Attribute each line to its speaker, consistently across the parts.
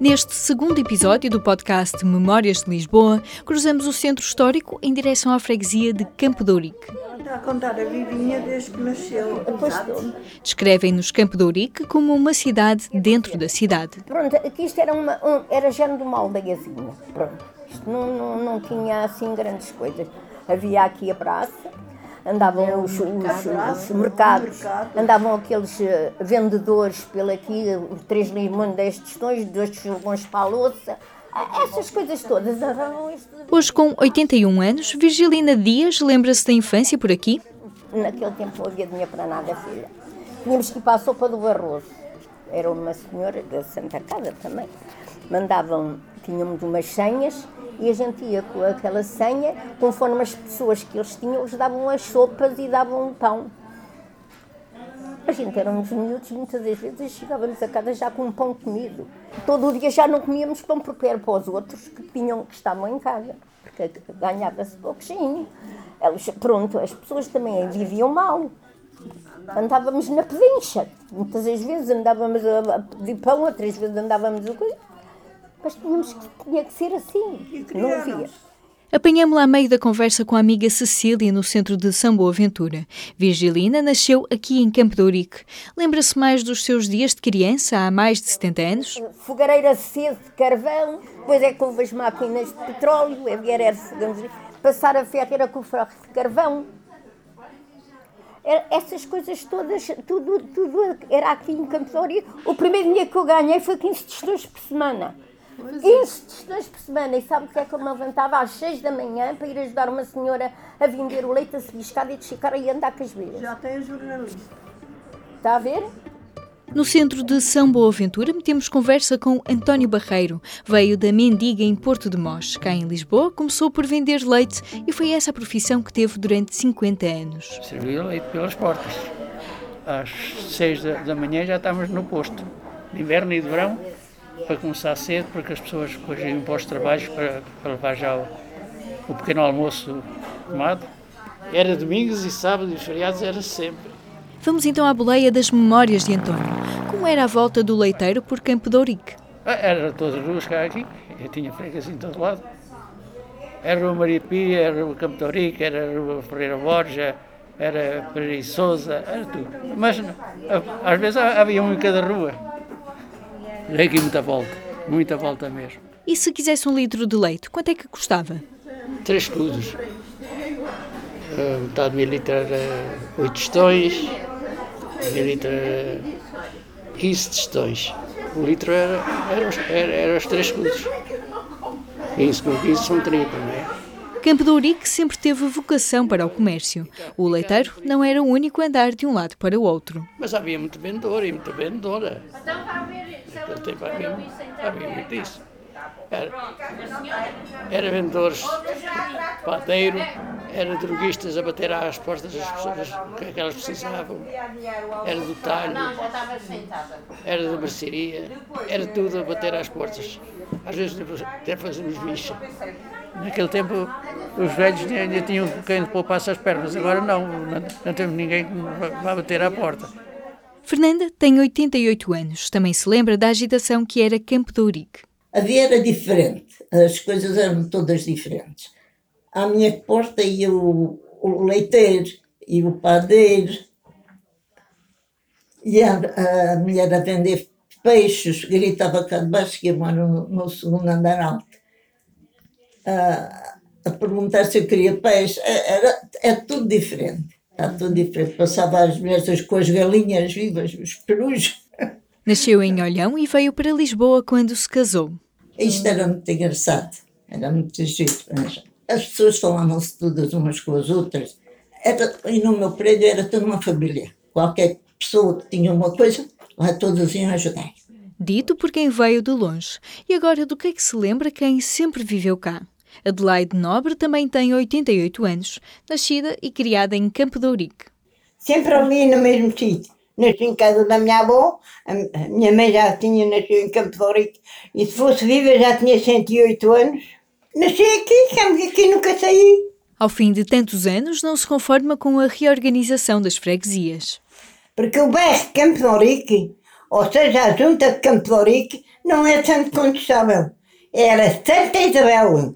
Speaker 1: Neste segundo episódio do podcast Memórias de Lisboa, cruzamos o centro histórico em direção à freguesia de Campo de Ourique.
Speaker 2: Está a contar a Vivinha desde que nasceu.
Speaker 1: Descrevem-nos Campo de Ourique como uma cidade dentro da cidade.
Speaker 3: Pronto, aqui isto era, uma, um, era género de uma aldeiazinha. Pronto, isto não, não, não tinha assim grandes coisas. Havia aqui a praça, andavam os, os, os mercados, andavam aqueles eh, vendedores pelo aqui, os três limões, dez tostões, dois tostões para a louça, Ah, essas coisas todas. andavam isto-
Speaker 1: Hoje, com 81 anos, Virgilina Dias lembra-se da infância por aqui.
Speaker 3: Naquele tempo não havia dinheiro para nada, filha. Tínhamos que ir para a sopa do Barroso. Era uma senhora da Santa Casa também. Mandavam, tínhamos umas senhas e a gente ia com aquela senha, conforme as pessoas que eles tinham, eles davam as sopas e davam pão. A gente éramos miúdos, muitas das vezes chegávamos a casa já com um pão comido. Todo o dia já não comíamos pão porque era para os outros que, tinham, que estavam em casa, porque ganhava-se pouquinho. Elas, pronto, as pessoas também viviam mal. Andávamos na pedincha. Muitas das vezes andávamos a pedir pão, outras vezes andávamos a coisa. Mas tínhamos que, tinha que ser assim. Não havia.
Speaker 1: Apanhamos-la a meio da conversa com a amiga Cecília no centro de São Boaventura. Virgilina nasceu aqui em Campo de Ourique. Lembra-se mais dos seus dias de criança, há mais de 70 anos?
Speaker 3: Fogareira cedo de carvão, depois é que houve as máquinas de petróleo, havia era passar a ferro era com o ferro de carvão. Essas coisas todas, tudo, tudo era aqui em Campo de Ourique. O primeiro dia que eu ganhei foi 15 tostões por semana. 15 tostões por semana. E sabe o que é que eu me levantava às 6 da manhã para ir ajudar uma senhora a vender o leite, a subir escada e de ficar e andar com as velhas.
Speaker 2: Já tem jornalista.
Speaker 3: Está a ver?
Speaker 1: No centro de São Boaventura, metemos conversa com António Barreiro. Veio da Mendiga em Porto de Mós. Cá em Lisboa, começou por vender leite e foi essa a profissão que teve durante 50 anos.
Speaker 4: Servia leite pelas portas. Às seis da, da manhã já estávamos no posto, de inverno e de verão, para começar cedo, porque as pessoas depois iam para os trabalhos para, para levar já o, o pequeno almoço tomado. Era domingos e sábados e feriados, era sempre.
Speaker 1: Vamos então à boleia das memórias de António. Como era a volta do leiteiro por Campo de Ourique?
Speaker 4: Ah, Era todas as ruas cá aqui, eu tinha freguesia em todo lado. Era a Rua Maria Pia, era Rua Campo de Ourique, era a Rua Ferreira Borja, era Pereira e Souza, era tudo. Mas às vezes havia um em cada rua. Dei aqui muita volta, muita volta mesmo.
Speaker 1: E se quisesse um litro de leite, quanto é que custava?
Speaker 4: Três escudos. Ah, Metade de meio litro era oito tostões, meio litro era 15 tostões. O litro era, era, os, era, era os três escudos. 15 com 15 são 30, não é?
Speaker 1: Campo de Ourique sempre teve vocação para o comércio. O leiteiro não era o único a andar de um lado para o outro.
Speaker 4: Mas havia muito vendedor e muita vendedora. Tempo havia, havia muito isso. Era, era vendedores de padeiro, era droguistas a bater às portas das pessoas que que elas precisavam, era do talho, era da mercearia, era tudo a bater às portas. Às vezes até fazíamos bicha. Naquele tempo os velhos ainda tinham quem poupasse as pernas, agora não, não, não temos ninguém que vá bater à porta.
Speaker 1: Fernanda tem 88 anos. Também se lembra da agitação que era Campo de Ourique.
Speaker 5: A vida era diferente, as coisas eram todas diferentes. À minha porta ia o, o leiteiro e o padeiro, e a, a mulher a vender peixes, gritava cá de baixo, que eu moro no, no segundo andar alto, a, a perguntar se eu queria peixe. É- Era, é tudo diferente, está tudo diferente. Passava as mulheres com as galinhas vivas, os perus.
Speaker 1: Nasceu em Olhão e veio para Lisboa quando se casou.
Speaker 5: Isto era muito engraçado, era muito giro. As pessoas falavam-se todas umas com as outras. Era, e no meu prédio era toda uma família. Qualquer pessoa que tinha uma coisa, lá todos iam ajudar.
Speaker 1: Dito por quem veio de longe. E agora, do que é que se lembra quem sempre viveu cá? Adelaide Nobre também tem 88 anos, nascida e criada em Campo de Ourique.
Speaker 6: sempre ali no mesmo sítio. Nasci em casa da minha avó, a minha mãe já tinha nascido em Campo de Ourique, e se fosse viva já tinha 108 anos. Nasci aqui, ficamos aqui, nunca saí.
Speaker 1: Ao fim de tantos anos, não se conforma com a reorganização das freguesias.
Speaker 6: Porque o bairro de Campo de Ourique, ou seja, a junta de Campo de Ourique, não é Santo Condestável. Era Santa Isabel.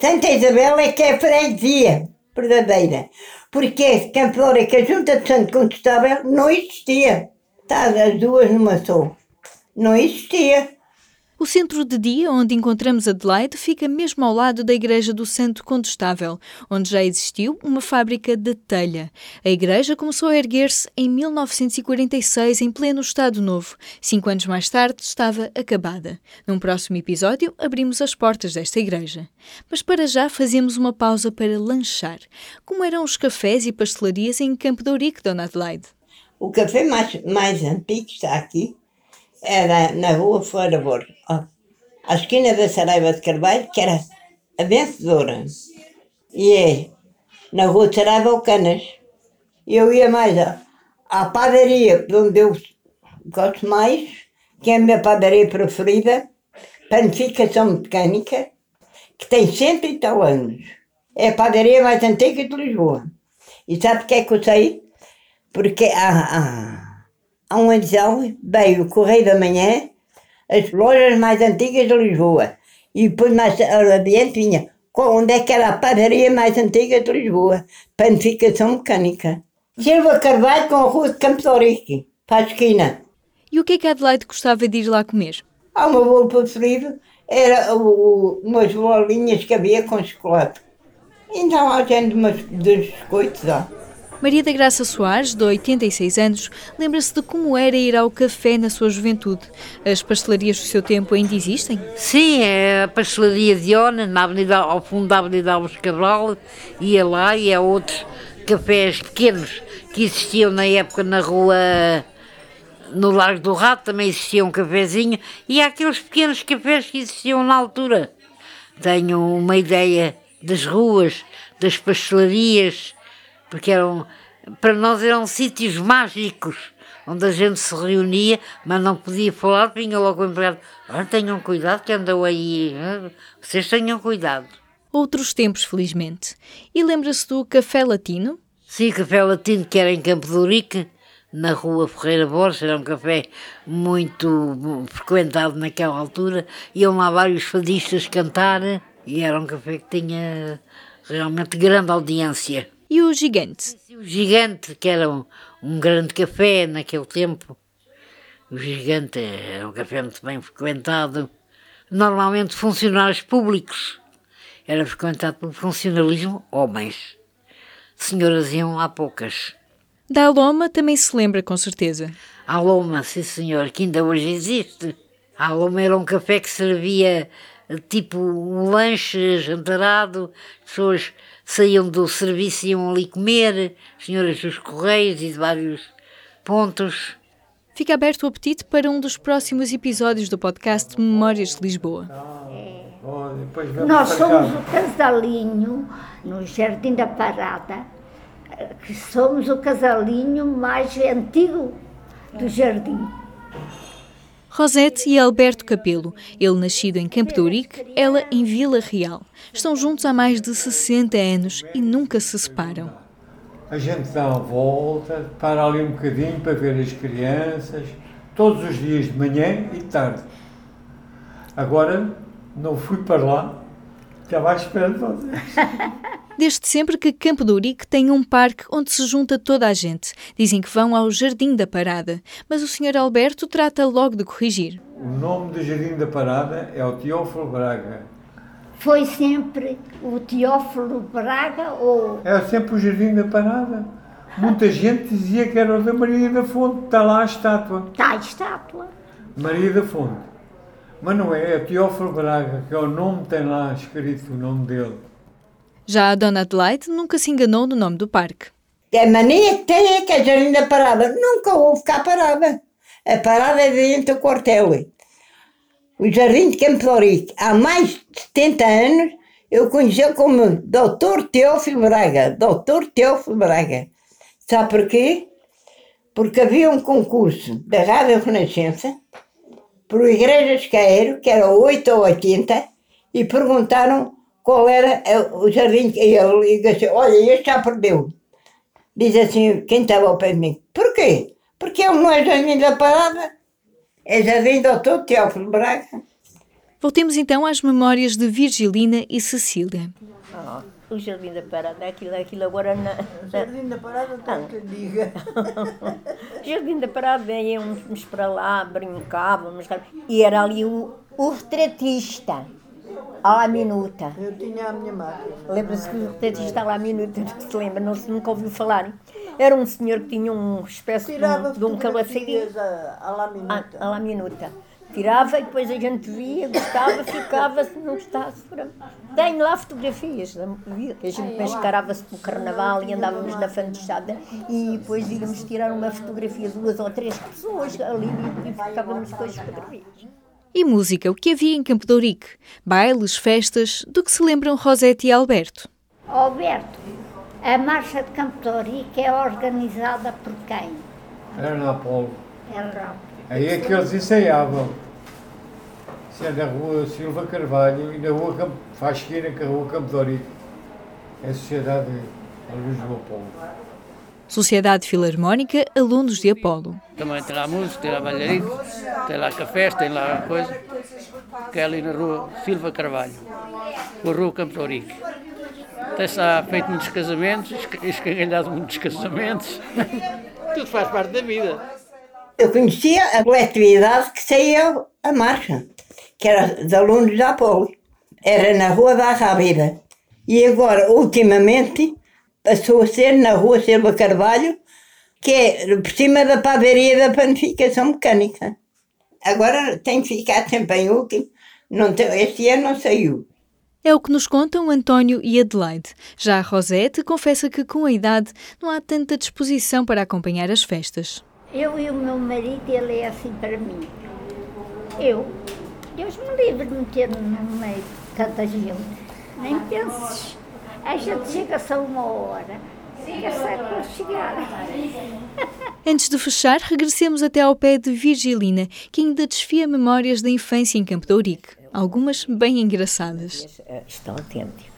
Speaker 6: Santa Isabel é que é freguesia verdadeira. Porque Campo de Ourique, a junta de Santo Condestável, não existia. Está as duas numa só. Não existia.
Speaker 1: O centro de dia onde encontramos Adelaide fica mesmo ao lado da Igreja do Santo Condestável, onde já existiu uma fábrica de telha. A igreja começou a erguer-se em 1946, em pleno Estado Novo. Cinco anos mais tarde estava acabada. Num próximo episódio, abrimos as portas desta igreja. Mas para já fazemos uma pausa para lanchar. Como eram os cafés e pastelarias em Campo de Ourique, Dona Adelaide?
Speaker 6: O café mais, mais antigo está aqui, era na rua Fora Borges, ó, à esquina da Saraiva de Carvalho, que era a vencedora. E é na rua Saraiva ao Canas. E eu ia mais à, à padaria, onde eu gosto mais, que é a minha padaria preferida, Panificação Mecânica, que tem cento e tal anos. É a padaria mais antiga de Lisboa. E sabe o que é que eu sei? Porque há, há, há um ano veio o Correio da Manhã, as lojas mais antigas de Lisboa. E depois mais adiante vinha onde é que era a padaria mais antiga de Lisboa, Panificação Mecânica. Silva Carvalho com a rua de Campo de Ourique, para a esquina.
Speaker 1: E o que é que a Adelaide gostava de ir lá comer?
Speaker 6: Há o meu bolo preferido, era o, umas bolinhas que havia com chocolate. Então há gente dos biscoitos, ó.
Speaker 1: Maria da Graça Soares, de 86 anos, lembra-se de como era ir ao café na sua juventude. As pastelarias do seu tempo ainda existem?
Speaker 7: Sim, é a pastelaria de Ona, na avenida, ao fundo da Avenida Alves Cabral, ia lá e há outros cafés pequenos que existiam na época na rua, no Largo do Rato, também existia um cafezinho, e há aqueles pequenos cafés que existiam na altura. Tenho uma ideia das ruas, das pastelarias, porque eram, para nós eram sítios mágicos, onde a gente se reunia, mas não podia falar, vinha logo o empregado, ah, tenham cuidado que andam aí, ah, vocês tenham cuidado.
Speaker 1: Outros tempos, felizmente. E lembra-se do Café Latino?
Speaker 7: Sim, café latino que era em Campo de Ourique, na rua Ferreira Borges, era um café muito frequentado naquela altura, iam lá vários fadistas cantar, e era um café que tinha realmente grande audiência.
Speaker 1: E o Gigante?
Speaker 7: O Gigante, que era um, um grande café naquele tempo, o Gigante era um café muito bem frequentado, normalmente funcionários públicos, era frequentado por funcionalismo, homens. Senhoras iam há poucas.
Speaker 1: Da Aloma também se lembra, com certeza.
Speaker 7: A Loma, sim senhor, que ainda hoje existe. A Loma era um café que servia tipo um lanche jantarado, as pessoas saíam do serviço e iam ali comer, as senhoras dos Correios e de vários pontos.
Speaker 1: Fica aberto o apetite para um dos próximos episódios do podcast Memórias de Lisboa.
Speaker 8: Oh, vamos
Speaker 9: Nós somos o casalinho no Jardim da Parada, que somos o casalinho mais antigo do jardim.
Speaker 1: Rosete e Alberto Capelo, ele nascido em Campo de Ourique, ela em Vila Real. Estão juntos há mais de 60 anos e nunca se separam.
Speaker 8: A gente dá uma volta, para ali um bocadinho para ver as crianças, todos os dias de manhã e de tarde. Agora não fui para lá, estava à espera de vocês.
Speaker 1: Desde sempre que Campo de Ourique tem um parque onde se junta toda a gente. Dizem que vão ao Jardim da Parada, mas o Sr. Alberto trata logo de corrigir.
Speaker 8: O nome do Jardim da Parada é o Teófilo Braga.
Speaker 9: Foi sempre o Teófilo Braga ou
Speaker 8: É sempre o Jardim da Parada. Muita gente dizia que era o da Maria da Fonte, está lá a estátua.
Speaker 9: está a estátua?
Speaker 8: Maria da Fonte. Mas não é, é Teófilo Braga, que é o nome, tem lá escrito o nome dele.
Speaker 1: Já a Dona Adelaide nunca se enganou no nome do parque.
Speaker 6: A mania que tem é que a Jardim da Parada nunca houve cá parada. A parada é dentro do quartel. O Jardim de Campo há mais de 70 anos, eu conheci como Dr. Teófilo Braga. Dr. Teófilo Braga. Sabe porquê? Porque havia um concurso da Rádio Renascença por Igrejas Caeiro, que era 8 ou 80, e perguntaram qual era eh, o jardim. E ele disse assim, olha, este já perdeu. Diz assim, quem estava ao pé de mim, porquê? Porque ele não é jardim da parada. É Jardim Doutor Teófilo Braga.
Speaker 1: Voltemos então às memórias de Virgilina e Cecília.
Speaker 3: Ah, o Jardim da Parada, aquilo, aquilo agora na...
Speaker 2: Jardim da Parada, não que diga.
Speaker 3: Jardim da Parada, íamos para lá, brincávamos, e era ali o, o retratista, à la minuta.
Speaker 2: Eu tinha a minha máquina.
Speaker 3: Lembra-se que o retratista à la minuta, não se lembra, não se nunca ouviu falar. Era um senhor que tinha uma espécie de um,
Speaker 2: Tirava
Speaker 3: de um
Speaker 2: a, a lá
Speaker 3: à,
Speaker 2: minuta.
Speaker 3: à la minuta. Tirava e depois a gente via, gostava, ficava, se não gostasse. Tenho lá fotografias, da vida, que a gente mascarava-se pelo carnaval e andávamos na fantochada e depois íamos tirar uma fotografia, duas ou três pessoas ali e ficávamos com as fotografias.
Speaker 1: E música, o que havia em Campo de Ourique? Bailes, festas, do que se lembram Rosete e Alberto?
Speaker 9: Alberto, a Marcha de Campo de Ourique é organizada por quem?
Speaker 8: Era na Apolo.
Speaker 9: Era
Speaker 8: Aí é que eles ensaiavam. Isso é na rua Silva Carvalho e na rua Campo, faz esquina com a rua Campo de Ourique. É a Sociedade da Luz do Apolo.
Speaker 1: Sociedade Filarmónica Alunos de Apolo.
Speaker 4: Também tem lá música, tem lá bailarico, tem lá cafés, tem lá coisa. Que é ali na rua Silva Carvalho, com a rua Campo de Ourique. Tem-se lá feito muitos casamentos, esca- escangalhado muitos casamentos. Tudo faz parte da vida.
Speaker 6: Eu conhecia a coletividade que saía a marcha, que era de alunos da Apolo. Era na Rua da Rábida. E agora, ultimamente, passou a ser na Rua Silva Carvalho, que é por cima da padaria da panificação mecânica. Agora tem que ficar sempre em último. Não tem, este ano não saiu.
Speaker 1: É o que nos contam António e Adelaide. Já a Rosete confessa que com a idade não há tanta disposição para acompanhar as festas.
Speaker 9: Eu e o meu marido, ele é assim para mim. Eu, Deus me livre de meter no meio de tanta gente. Nem penses. A gente chega só uma hora. Fica certo para chegar.
Speaker 1: Antes de fechar, regressemos até ao pé de Virgilina, que ainda desfia memórias da infância em Campo de Ourique. Algumas bem engraçadas.
Speaker 3: Isto é autêntico.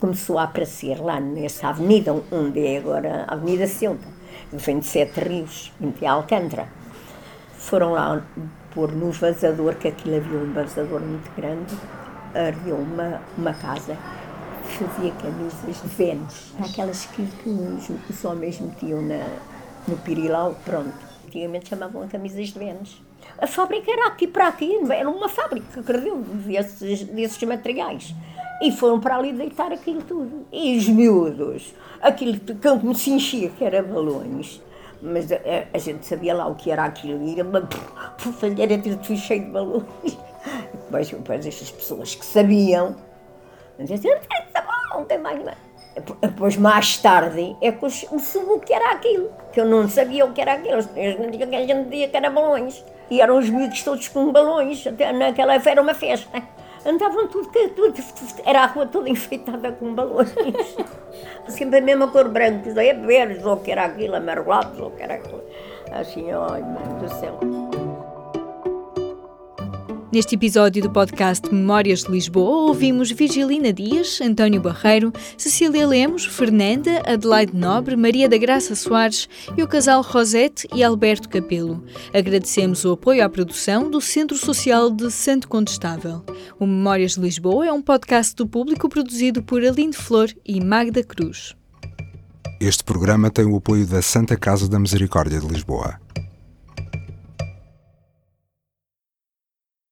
Speaker 3: Começou a aparecer lá nessa avenida, onde é agora a Avenida Ceuta, vem de Sete Rios, em Alcântara. Foram lá pôr no vazador, que aquilo havia um vazador muito grande, ardeu uma, uma casa, fazia camisas de Vênus, aquelas que, que os, os homens metiam na, no pirilau, pronto. Antigamente chamavam camisas de Vênus. A fábrica era aqui para aqui, era uma fábrica, acredito, desses, desses materiais. E foram para ali deitar aquilo tudo. E os miúdos, aquilo que se enchia, que era balões. Mas a, a- gente sabia lá o que era aquilo, e era era tudo cheio de balões. E depois, depois estas pessoas que sabiam, diziam, não tem mais nada. Depois, mais tarde, é que eu soube o que era aquilo, que eu não sabia o que era aquilo. A gente dizia que era balões. E eram os miúdos todos com balões, até naquela era uma festa. Andavam tudo, tudo, era a rua toda enfeitada com balões. Sempre a mesma cor branca, verdes, ou que era aquilo, amarelados, ou que era aquilo. Assim, ai, meu Deus do céu.
Speaker 1: Neste episódio do podcast Memórias de Lisboa, ouvimos Virgilina Dias, António Barreiro, Cecília Lemos, Fernanda, Adelaide Nobre, Maria da Graça Soares e o casal Rosete e Alberto Capelo. Agradecemos o apoio à produção do Centro Social de Santo Condestável. O Memórias de Lisboa é um podcast do público produzido por Aline Flor e Magda Cruz.
Speaker 10: Este programa tem o apoio da Santa Casa da Misericórdia de Lisboa.